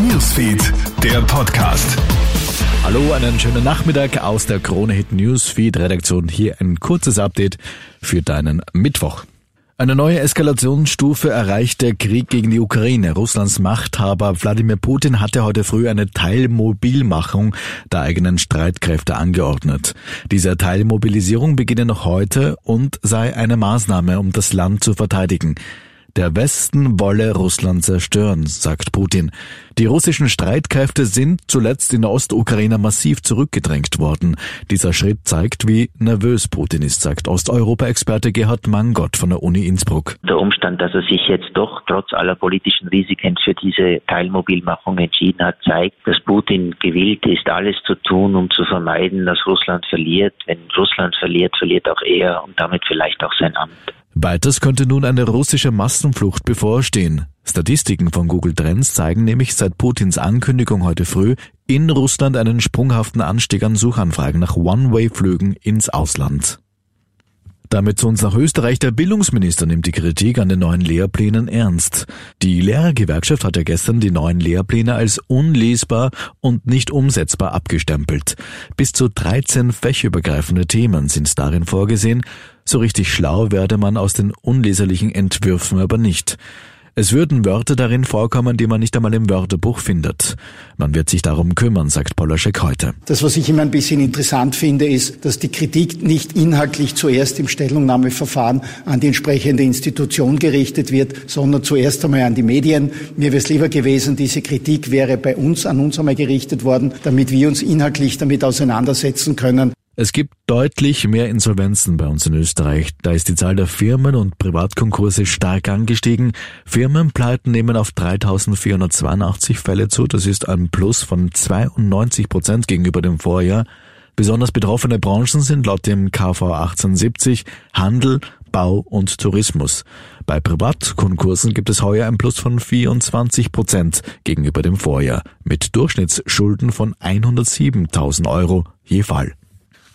Newsfeed, der Podcast. Hallo, einen schönen Nachmittag aus der Krone Hit Newsfeed Redaktion. Hier ein kurzes Update für deinen Mittwoch. Eine neue Eskalationsstufe erreicht der Krieg gegen die Ukraine. Russlands Machthaber Wladimir Putin hatte heute früh eine Teilmobilmachung der eigenen Streitkräfte angeordnet. Diese Teilmobilisierung beginne noch heute und sei eine Maßnahme, um das Land zu verteidigen. Der Westen wolle Russland zerstören, sagt Putin. Die russischen Streitkräfte sind zuletzt in der Ostukraine massiv zurückgedrängt worden. Dieser Schritt zeigt, wie nervös Putin ist, sagt Osteuropa-Experte Gerhard Mangott von der Uni Innsbruck. Der Umstand, dass er sich jetzt doch trotz aller politischen Risiken für diese Teilmobilmachung entschieden hat, zeigt, dass Putin gewillt ist, alles zu tun, um zu vermeiden, dass Russland verliert. Wenn Russland verliert, verliert auch er und damit vielleicht auch sein Amt. Weiters könnte nun eine russische Massenflucht bevorstehen. Statistiken von Google Trends zeigen nämlich seit Putins Ankündigung heute früh in Russland einen sprunghaften Anstieg an Suchanfragen nach One-Way-Flügen ins Ausland. Damit zu uns nach Österreich. Der Bildungsminister nimmt die Kritik an den neuen Lehrplänen ernst. Die Lehrergewerkschaft hat ja gestern die neuen Lehrpläne als unlesbar und nicht umsetzbar abgestempelt. Bis zu 13 fächerübergreifende Themen sind darin vorgesehen. So richtig schlau werde man aus den unleserlichen Entwürfen aber nicht. Es würden Wörter darin vorkommen, die man nicht einmal im Wörterbuch findet. Man wird sich darum kümmern, sagt Polaschek heute. Das, was ich immer ein bisschen interessant finde, ist, dass die Kritik nicht inhaltlich zuerst im Stellungnahmeverfahren an die entsprechende Institution gerichtet wird, sondern zuerst einmal an die Medien. Mir wäre es lieber gewesen, diese Kritik wäre bei uns, an uns einmal gerichtet worden, damit wir uns inhaltlich damit auseinandersetzen können. Es gibt deutlich mehr Insolvenzen bei uns in Österreich. Da ist die Zahl der Firmen und Privatkonkurse stark angestiegen. Firmenpleiten nehmen auf 3482 Fälle zu. Das ist ein Plus von 92 Prozent gegenüber dem Vorjahr. Besonders betroffene Branchen sind laut dem KV 1870 Handel, Bau und Tourismus. Bei Privatkonkursen gibt es heuer ein Plus von 24 Prozent gegenüber dem Vorjahr, mit Durchschnittsschulden von 107.000 Euro je Fall.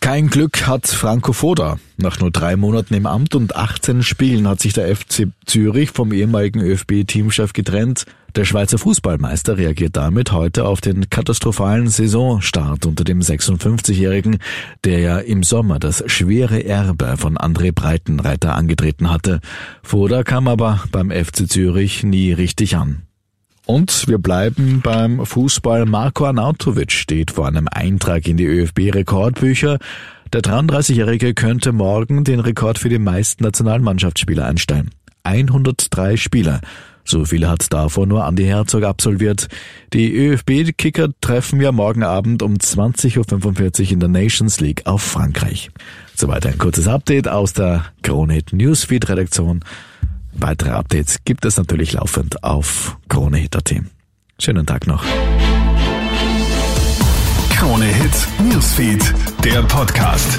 Kein Glück hat Franco Foda. Nach nur drei Monaten im Amt und 18 Spielen hat sich der FC Zürich vom ehemaligen ÖFB-Teamchef getrennt. Der Schweizer Fußballmeister reagiert damit heute auf den katastrophalen Saisonstart unter dem 56-Jährigen, der ja im Sommer das schwere Erbe von André Breitenreiter angetreten hatte. Foda kam aber beim FC Zürich nie richtig an. Und wir bleiben beim Fußball. Marco Arnautovic steht vor einem Eintrag in die ÖFB-Rekordbücher. Der 33-Jährige könnte morgen den Rekord für die meisten Nationalmannschaftsspieler einstellen. 103 Spieler. So viele hat davor nur Andi Herzog absolviert. Die ÖFB-Kicker treffen ja morgen Abend um 20.45 Uhr in der Nations League auf Frankreich. Soweit ein kurzes Update aus der Kronit Newsfeed Redaktion. Weitere Updates gibt es natürlich laufend auf KroneHit.at. Schönen Tag noch. Krone Hit Newsfeed, der Podcast.